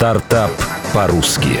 Стартап по-русски.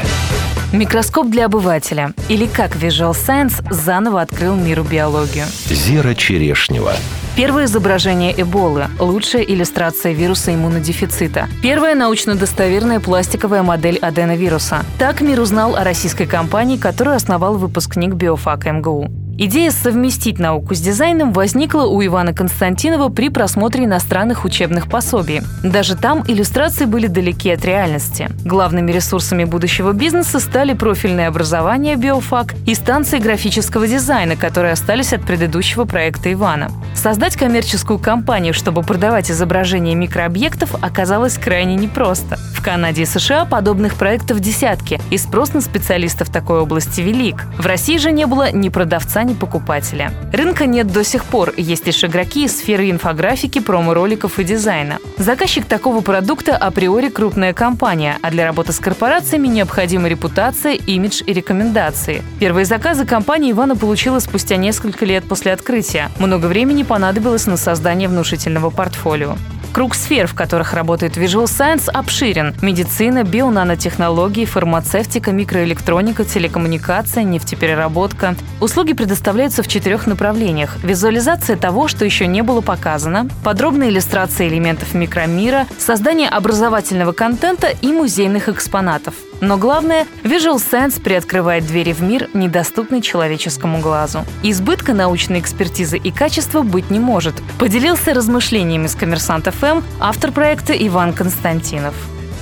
Микроскоп для обывателя. Или как Visual Science заново открыл миру биологию. Зера Черешнева. Первое изображение Эболы. Лучшая иллюстрация вируса иммунодефицита. Первая научно-достоверная пластиковая модель аденовируса. Так мир узнал о российской компании, которую основал выпускник биофака МГУ. Идея совместить науку с дизайном возникла у Ивана Константинова при просмотре иностранных учебных пособий. Даже там иллюстрации были далеки от реальности. Главными ресурсами будущего бизнеса стали профильное образование биофак и станции графического дизайна, которые остались от предыдущего проекта Ивана. Создать коммерческую компанию, чтобы продавать изображения микрообъектов, оказалось крайне непросто. В Канаде и США подобных проектов десятки, и спрос на специалистов такой области велик. В России же не было ни продавца, ни покупателя. Рынка нет до сих пор, есть лишь игроки из сферы инфографики, промо-роликов и дизайна. Заказчик такого продукта априори крупная компания, а для работы с корпорациями необходима репутация, имидж и рекомендации. Первые заказы компания Ивана получила спустя несколько лет после открытия. Много времени понадобилось на создание внушительного портфолио. Круг сфер, в которых работает Visual Science, обширен. Медицина, бионанотехнологии, фармацевтика, микроэлектроника, телекоммуникация, нефтепереработка. Услуги предоставляются в четырех направлениях. Визуализация того, что еще не было показано, подробная иллюстрация элементов микромира, создание образовательного контента и музейных экспонатов. Но главное, Visual Sense приоткрывает двери в мир, недоступный человеческому глазу. Избытка научной экспертизы и качества быть не может. Поделился размышлениями с коммерсант ФМ автор проекта Иван Константинов.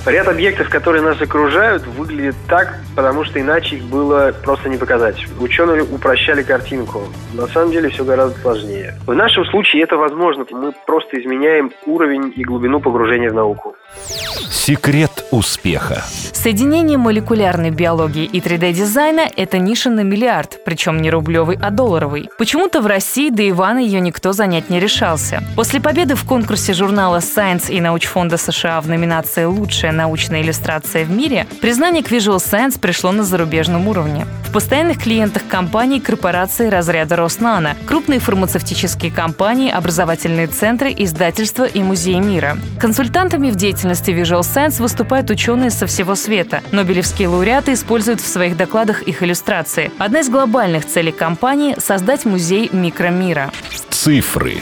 Ряд объектов, которые нас окружают, выглядит так, потому что иначе их было просто не показать. Ученые упрощали картинку. На самом деле все гораздо сложнее. В нашем случае это возможно. Мы просто изменяем уровень и глубину погружения в науку. Секрет успеха. Соединение молекулярной биологии и 3D-дизайна – это ниша на миллиард, причем не рублевый, а долларовый. Почему-то в России до Ивана ее никто занять не решался. После победы в конкурсе журнала Science и научфонда США в номинации «Лучшая научная иллюстрация в мире», признание к Visual Science пришло на зарубежном уровне. В постоянных клиентах компаний корпорации разряда Роснано, крупные фармацевтические компании, образовательные центры, издательства и музеи мира. Консультантами в деятельности Visual Science выступают ученые со всего света. Нобелевские лауреаты используют в своих докладах их иллюстрации. Одна из глобальных целей компании – создать музей микромира. Цифры.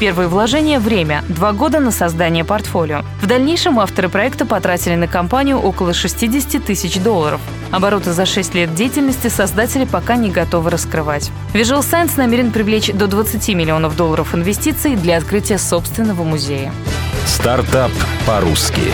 Первое вложение – время. Два года на создание портфолио. В дальнейшем авторы проекта потратили на компанию около 60 тысяч долларов. Обороты за 6 лет деятельности создатели пока не готовы раскрывать. Visual Science намерен привлечь до 20 миллионов долларов инвестиций для открытия собственного музея. Стартап по-русски.